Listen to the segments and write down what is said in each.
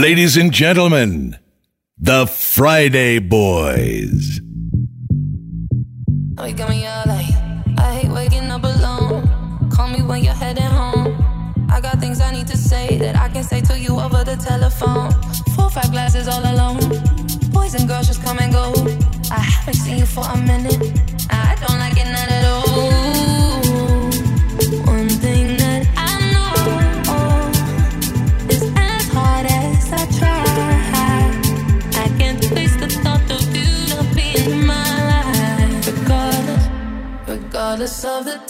Ladies and gentlemen, the Friday Boys. Wake I hate waking up alone. Call me when you're heading home. I got things I need to say that I can say to you over the telephone. Four, five glasses all alone. Boys and girls just come and go. I haven't seen you for a minute. I don't like it not at all. of the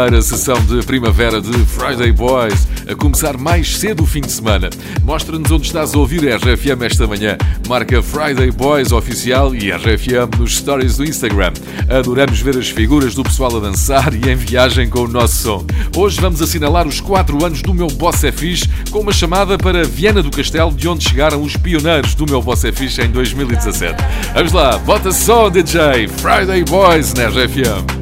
primeira sessão de primavera de Friday Boys, a começar mais cedo o fim de semana. Mostra-nos onde estás a ouvir a RFM esta manhã. Marca Friday Boys oficial e RFM nos stories do Instagram. Adoramos ver as figuras do pessoal a dançar e em viagem com o nosso som. Hoje vamos assinalar os 4 anos do meu Boss é com uma chamada para Viena do Castelo, de onde chegaram os pioneiros do meu Boss é em 2017. Vamos lá, bota só, DJ! Friday Boys na RFM.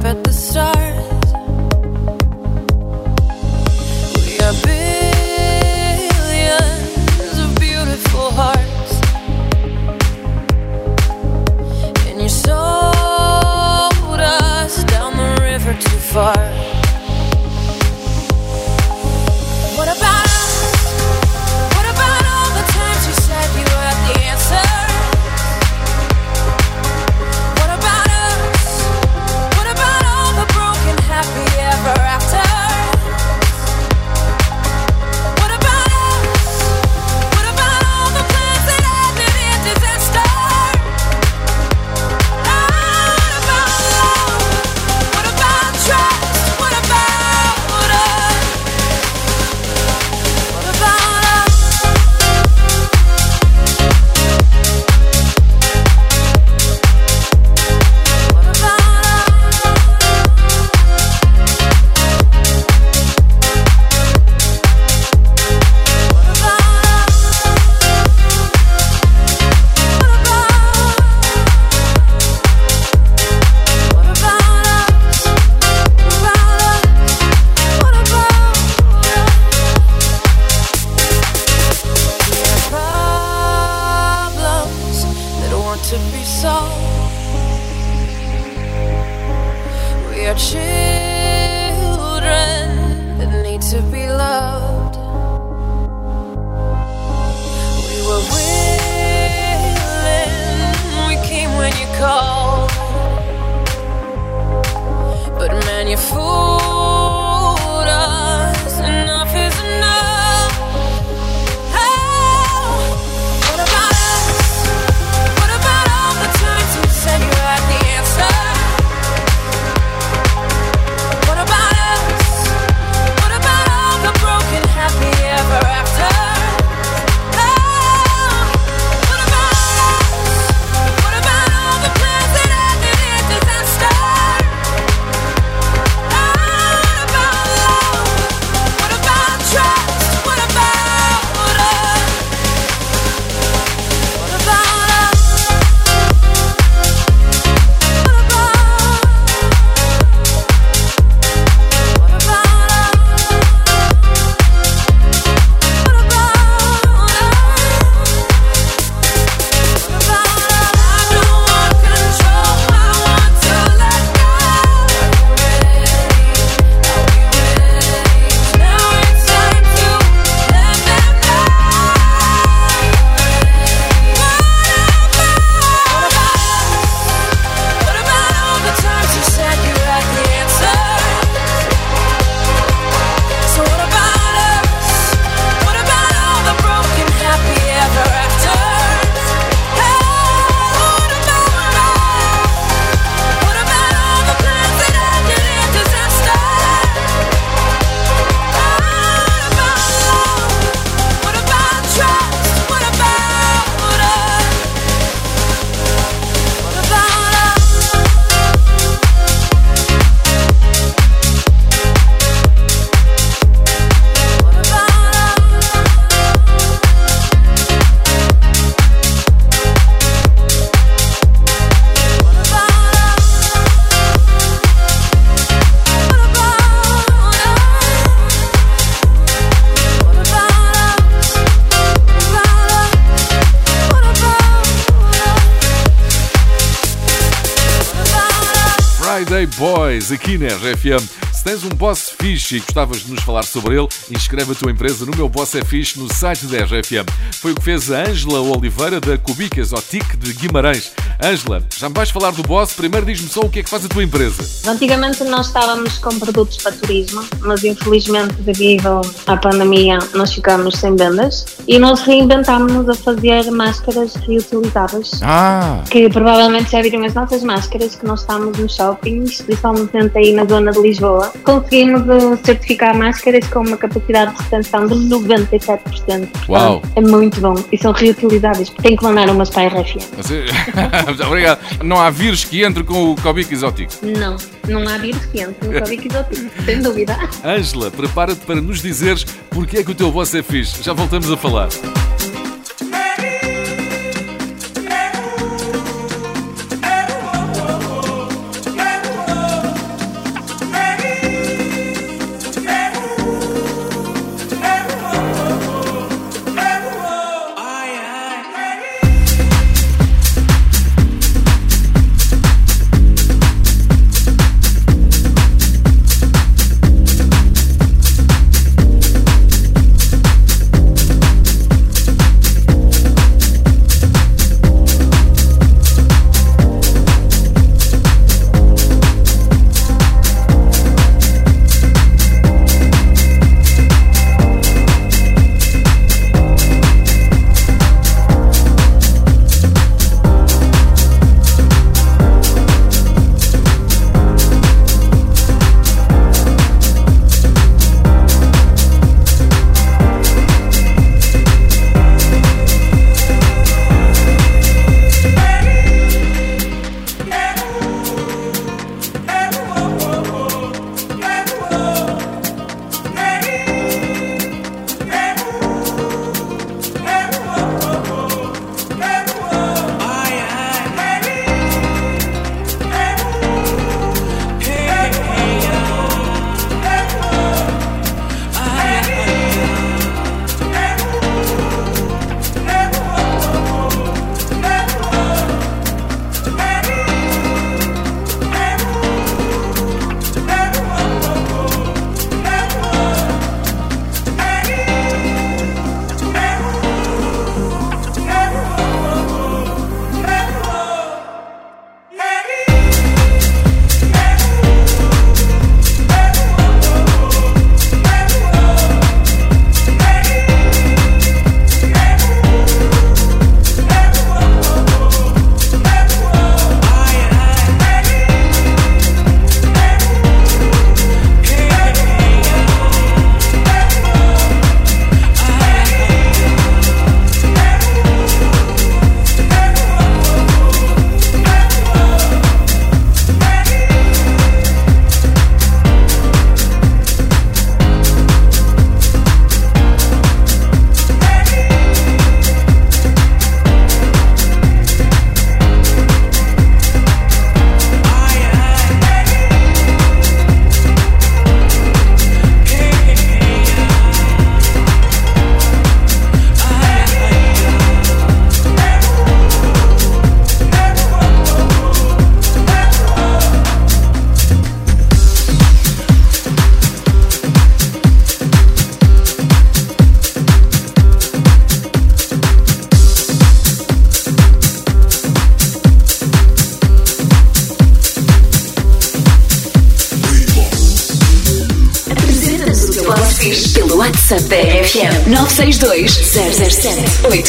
but Boys, aqui na RFM. Se tens um boss fixe e gostavas de nos falar sobre ele, inscreve a tua empresa no meu Boss é Fixe no site da RFM. Foi o que fez a Ângela Oliveira da Cubicas Otic de Guimarães. Ângela, já me vais falar do boss? Primeiro diz-me só o que é que faz a tua empresa. Antigamente nós estávamos com produtos para turismo, mas infelizmente devido à pandemia nós ficámos sem vendas e nós reinventámos-nos a fazer máscaras reutilizáveis. Ah, Que provavelmente já viram as nossas máscaras que nós estamos nos shoppings, principalmente aí na zona de Lisboa. Conseguimos eh, certificar máscaras com uma capacidade de retenção de 97%. Portanto, Uau. É muito bom e são reutilizáveis. Tenho que mandar umas para a RFM. obrigado. Não há vírus que entre com o Cobic Exótico. Não, não há vírus quente no Covid exótico, sem dúvida. Ângela, prepara-te para nos dizeres porque é que o teu boss é fixe. Já voltamos a falar.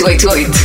wait, wait.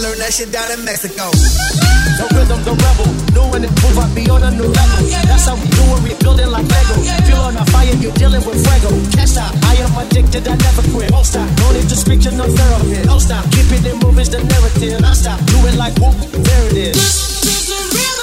Learned that shit down in Mexico. The rhythm, the rebel, new and improve, I be on a new level. That's how we do it, we building like Lego. Feel on a fire, you're dealing with fuego. Can't stop, I am addicted, I never quit. Won't stop, no need to speak to no therapist. Don't stop, keep it in movies, the narrative. I stop, do it like whoop, there it is. Toda la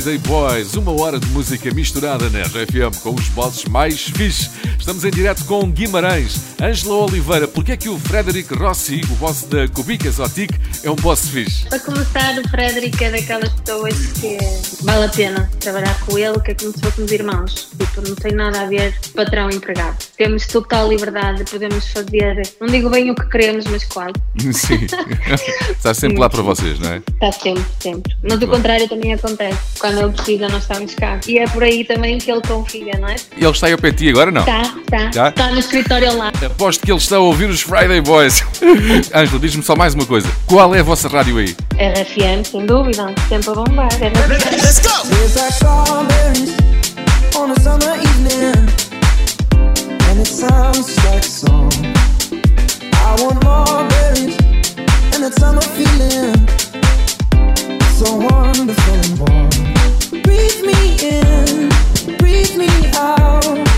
Friday Boys, uma hora de música misturada na RFM com os bosses mais fixe. Estamos em direto com Guimarães. Ângela Oliveira, porquê é que o Frederic Rossi, o boss da Cubica Exotic, é um boss fixe? Para começar, o Frederico é daquelas pessoas que vale a pena trabalhar com ele, que é como se fôssemos irmãos. Tipo, não tem nada a ver patrão-empregado. Temos total liberdade, podemos fazer, não digo bem o que queremos, mas quase. Sim. Está sempre lá para vocês, não é? Está sempre, sempre. Mas Muito o bem. contrário também acontece. Quando ele precisa, nós estamos cá. E é por aí também que ele confia, não é? E ele está aí ao pé de ti agora, não? Está, está. Está no escritório lá. Aposto que ele está a ouvir os Friday Boys. Ângela, diz-me só mais uma coisa. Qual é a vossa rádio aí? RFM, sem dúvida. Sempre a bombar. RFM. Let's go! It sounds like song. I want more berries and feeling, so wonderful and warm. Breathe me in, breathe me out.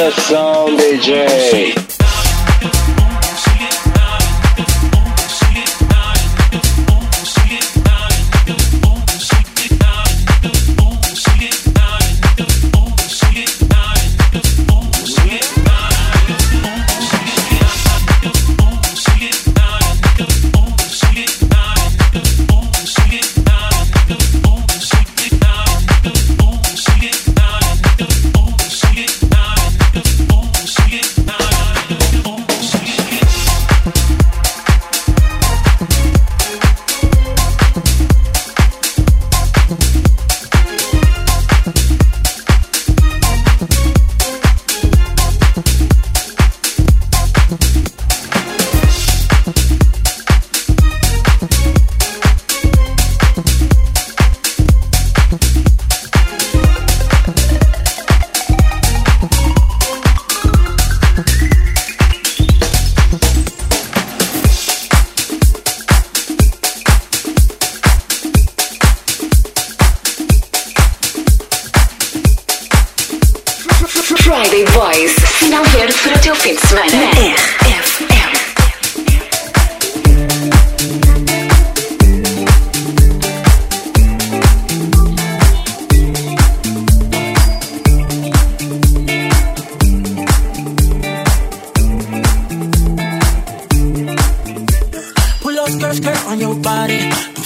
the song, DJ.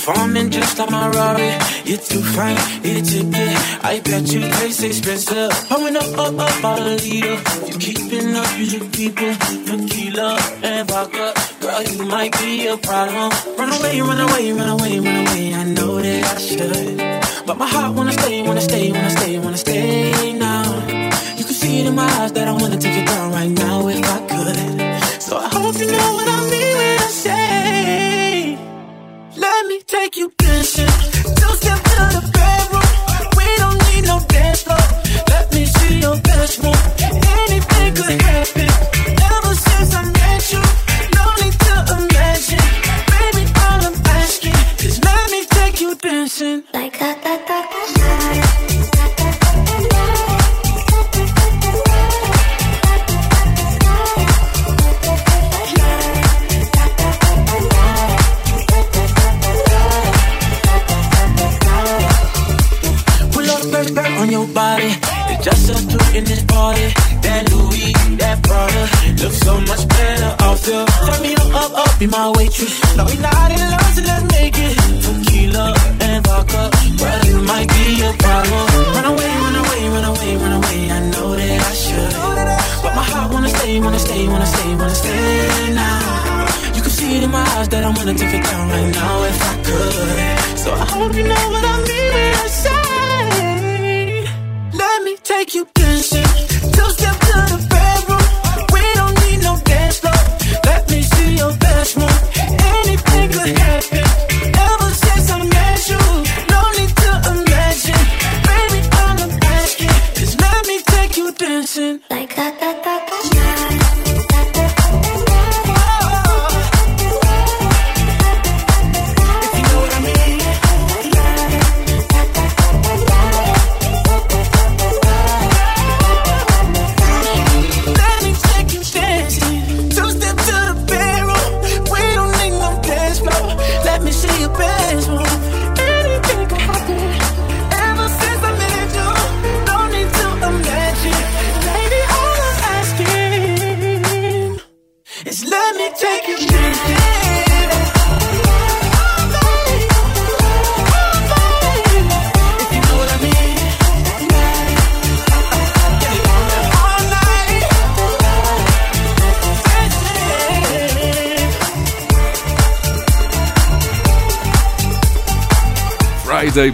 Performing just like my Rari. You're too fine, eat a ticket. I bet you taste expensive. Pouring up, up, up, out a leader. You keeping up, you keep it. Tequila and vodka. Girl, you might be a problem. Run away, run away, run away, run away. I know that I should. But my heart wanna stay, wanna stay, wanna stay, wanna stay now. You can see it in my eyes that I wanna take it down right now if I could. So I hope you know what I mean when I say, let me take you dancing. Two step to the bedroom. We don't need no dance floor. Let me see your best move. Anything could happen.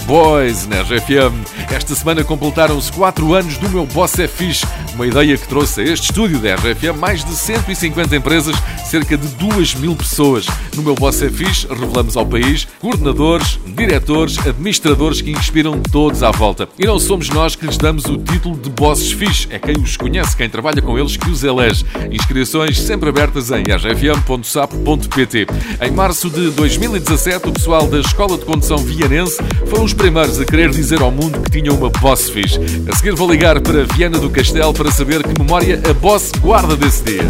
Boys na RFM. Esta semana completaram-se 4 anos do meu Boss é Fixe, uma ideia que trouxe a este estúdio da RFM mais de 150 empresas, cerca de 2 mil pessoas. No meu Boss é Fixe revelamos ao país coordenadores, diretores, administradores que inspiram todos à volta. E não somos nós que lhes damos o título de Bosses Fixe, é quem os conhece, quem trabalha com eles que os elege. Inscrições sempre abertas em rfm.sap.pt. Em março de 2017, o pessoal da Escola de Condução Vianense foram os primeiros a querer dizer ao mundo que tinham uma Boss Fixe. A seguir vou ligar para Viana do Castelo para saber que memória a Boss guarda desse dia.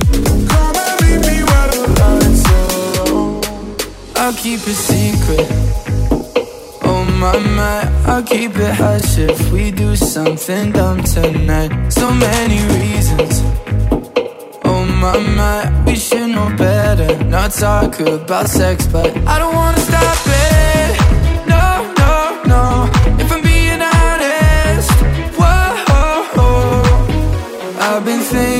I'll keep it secret. Oh my my, I'll keep it hush if we do something dumb tonight. So many reasons. Oh my my, we should know better. Not talk about sex, but I don't wanna stop it. No, no, no. If I'm being honest, whoa. I've been thinking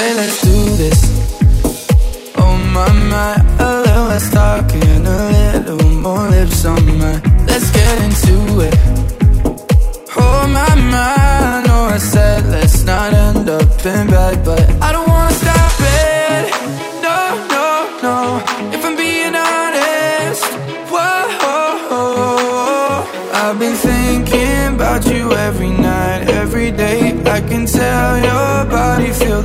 Say let's do this. Oh my my, a little less talking, a little more lips on my. Let's get into it. Oh my my, I know I said let's not end up in bed, but I don't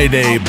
Friday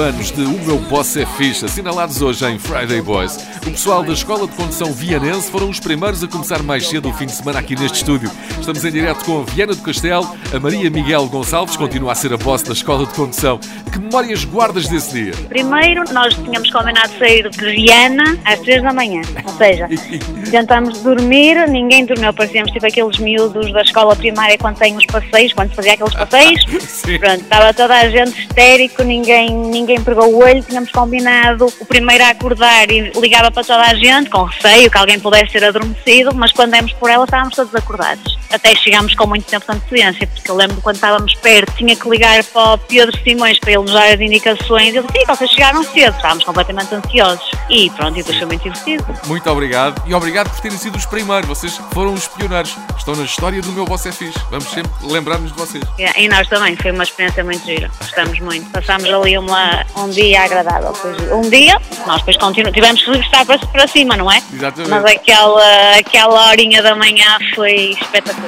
anos de O Meu Boss é Fixe, assinalados hoje em Friday Boys. O pessoal da Escola de Condução Vianense foram os primeiros a começar mais cedo o fim de semana aqui neste estúdio. Estamos em direto com a Viana do Castelo. A Maria Miguel Gonçalves continua a ser a boss da Escola de Condução. Que memórias guardas desse dia? Primeiro, nós tínhamos combinado sair de Viana às 3 da manhã. Ou seja, tentamos dormir, ninguém dormiu. Parecíamos tipo aqueles miúdos da escola primária quando tem os passeios, quando se fazia aqueles passeios. Pronto, estava toda a gente histérico, ninguém, ninguém pegou o olho. Tínhamos combinado o primeiro a acordar e ligava para toda a gente, com receio que alguém pudesse ser adormecido, mas quando demos por ela estávamos todos acordados. Até chegámos com muito tempo de antecedência, porque eu lembro quando estávamos perto, tinha que ligar para o Pedro Simões para ele nos dar as indicações. Ele disse, sim, vocês chegaram cedo, estávamos completamente ansiosos. E pronto, e depois foi muito divertido. Muito obrigado e obrigado por terem sido os primeiros. Vocês foram os pioneiros. Estão na história do meu Você é Fixe. Vamos sempre lembrar-nos de vocês. E e nós também, foi uma experiência muito gira. Gostamos muito. Passámos ali uma, um dia agradável. Um dia, nós depois continuamos, tivemos que estar para, para cima, não é? Exatamente. Mas aquela, aquela horinha da manhã foi espetacular.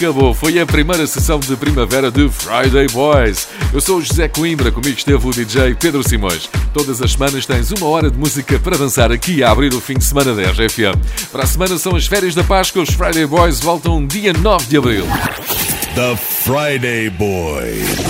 acabou. Foi a primeira sessão de primavera de Friday Boys. Eu sou o José Coimbra, comigo esteve o DJ Pedro Simões. Todas as semanas tens uma hora de música para dançar aqui a abrir o fim de semana da RFM. Para a semana são as férias da Páscoa, os Friday Boys voltam dia 9 de abril. The Friday Boys.